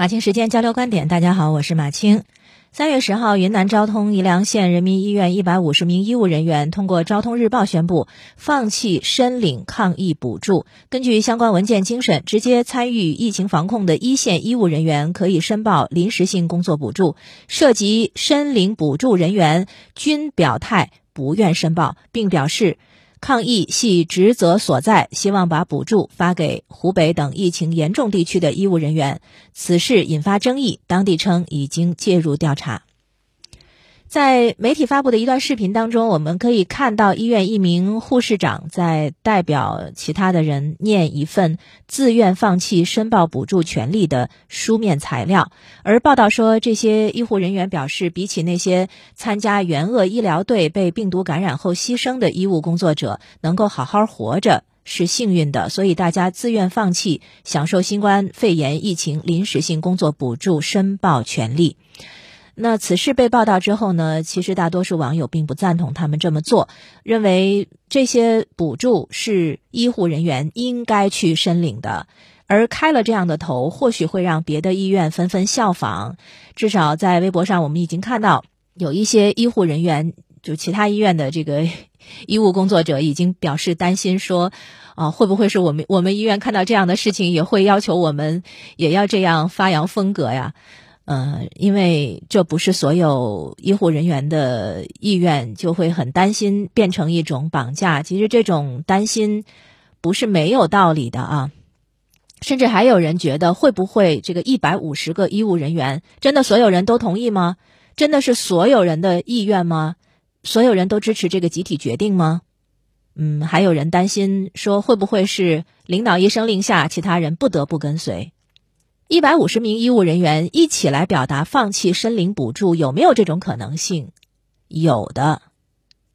马青时间交流观点，大家好，我是马青。三月十号，云南昭通宜良县人民医院一百五十名医务人员通过《昭通日报》宣布放弃申领抗疫补助。根据相关文件精神，直接参与疫情防控的一线医务人员可以申报临时性工作补助，涉及申领补助人员均表态不愿申报，并表示。抗疫系职责所在，希望把补助发给湖北等疫情严重地区的医务人员。此事引发争议，当地称已经介入调查。在媒体发布的一段视频当中，我们可以看到医院一名护士长在代表其他的人念一份自愿放弃申报补助权利的书面材料。而报道说，这些医护人员表示，比起那些参加援鄂医疗队被病毒感染后牺牲的医务工作者，能够好好活着是幸运的，所以大家自愿放弃享受新冠肺炎疫情临时性工作补助申报权利。那此事被报道之后呢？其实大多数网友并不赞同他们这么做，认为这些补助是医护人员应该去申领的，而开了这样的头，或许会让别的医院纷纷效仿。至少在微博上，我们已经看到有一些医护人员，就其他医院的这个医务工作者，已经表示担心说，啊，会不会是我们我们医院看到这样的事情，也会要求我们也要这样发扬风格呀？呃，因为这不是所有医护人员的意愿，就会很担心变成一种绑架。其实这种担心不是没有道理的啊。甚至还有人觉得，会不会这个一百五十个医务人员真的所有人都同意吗？真的是所有人的意愿吗？所有人都支持这个集体决定吗？嗯，还有人担心说，会不会是领导一声令下，其他人不得不跟随？一百五十名医务人员一起来表达放弃申领补助，有没有这种可能性？有的。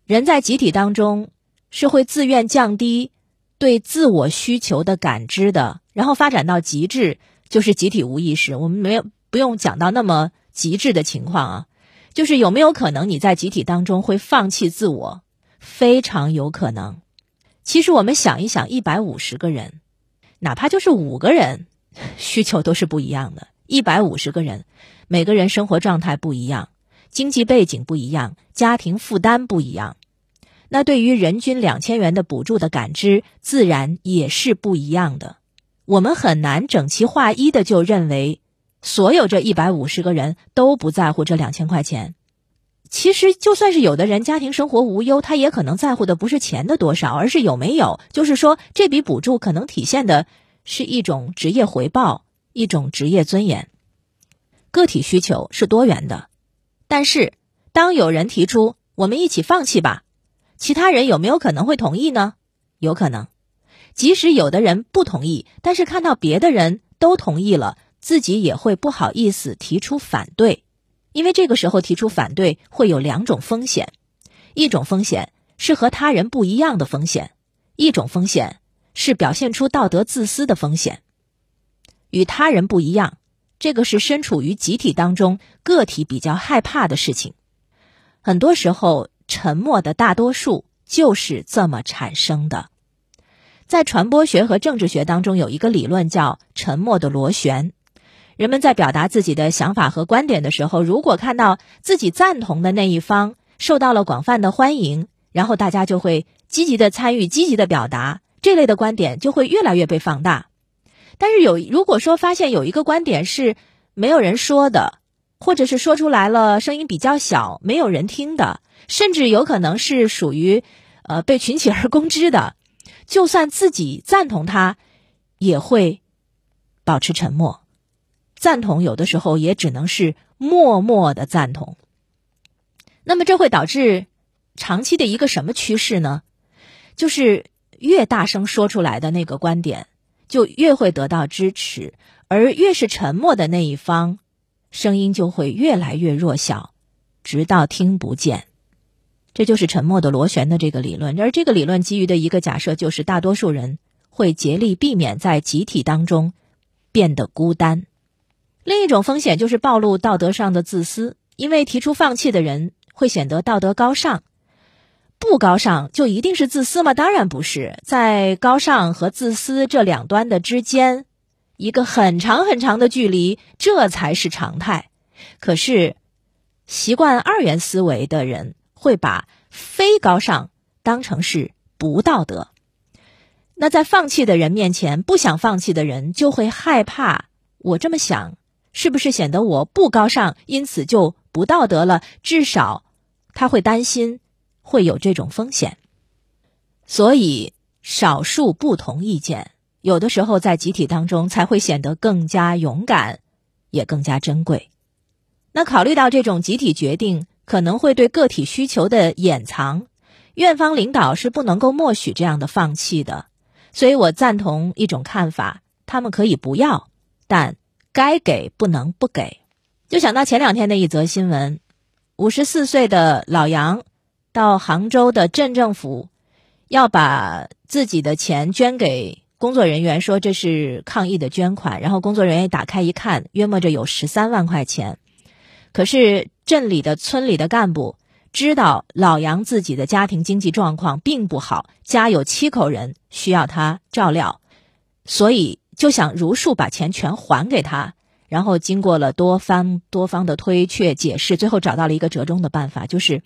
人在集体当中是会自愿降低对自我需求的感知的，然后发展到极致就是集体无意识。我们没有不用讲到那么极致的情况啊，就是有没有可能你在集体当中会放弃自我？非常有可能。其实我们想一想，一百五十个人，哪怕就是五个人。需求都是不一样的，一百五十个人，每个人生活状态不一样，经济背景不一样，家庭负担不一样，那对于人均两千元的补助的感知，自然也是不一样的。我们很难整齐划一的就认为，所有这一百五十个人都不在乎这两千块钱。其实，就算是有的人家庭生活无忧，他也可能在乎的不是钱的多少，而是有没有，就是说这笔补助可能体现的。是一种职业回报，一种职业尊严。个体需求是多元的，但是当有人提出“我们一起放弃吧”，其他人有没有可能会同意呢？有可能。即使有的人不同意，但是看到别的人都同意了，自己也会不好意思提出反对，因为这个时候提出反对会有两种风险：一种风险是和他人不一样的风险，一种风险。是表现出道德自私的风险，与他人不一样，这个是身处于集体当中个体比较害怕的事情。很多时候，沉默的大多数就是这么产生的。在传播学和政治学当中，有一个理论叫“沉默的螺旋”。人们在表达自己的想法和观点的时候，如果看到自己赞同的那一方受到了广泛的欢迎，然后大家就会积极的参与、积极的表达。这类的观点就会越来越被放大，但是有如果说发现有一个观点是没有人说的，或者是说出来了声音比较小，没有人听的，甚至有可能是属于呃被群起而攻之的，就算自己赞同他，也会保持沉默。赞同有的时候也只能是默默的赞同。那么这会导致长期的一个什么趋势呢？就是。越大声说出来的那个观点，就越会得到支持，而越是沉默的那一方，声音就会越来越弱小，直到听不见。这就是沉默的螺旋的这个理论。而这个理论基于的一个假设就是，大多数人会竭力避免在集体当中变得孤单。另一种风险就是暴露道德上的自私，因为提出放弃的人会显得道德高尚。不高尚就一定是自私吗？当然不是，在高尚和自私这两端的之间，一个很长很长的距离，这才是常态。可是，习惯二元思维的人会把非高尚当成是不道德。那在放弃的人面前，不想放弃的人就会害怕。我这么想，是不是显得我不高尚，因此就不道德了？至少他会担心会有这种风险。所以，少数不同意见，有的时候在集体当中才会显得更加勇敢，也更加珍贵。那考虑到这种集体决定可能会对个体需求的掩藏，院方领导是不能够默许这样的放弃的。所以我赞同一种看法，他们可以不要，但该给不能不给。就想到前两天的一则新闻，五十四岁的老杨到杭州的镇政府，要把自己的钱捐给工作人员，说这是抗疫的捐款。然后工作人员打开一看，约莫着有十三万块钱。可是镇里的、村里的干部。知道老杨自己的家庭经济状况并不好，家有七口人需要他照料，所以就想如数把钱全还给他。然后经过了多方多方的推却解释，最后找到了一个折中的办法，就是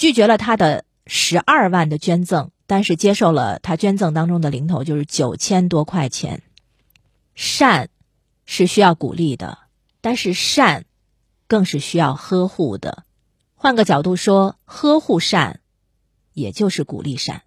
拒绝了他的十二万的捐赠，但是接受了他捐赠当中的零头，就是九千多块钱。善是需要鼓励的，但是善更是需要呵护的。换个角度说，呵护善，也就是鼓励善。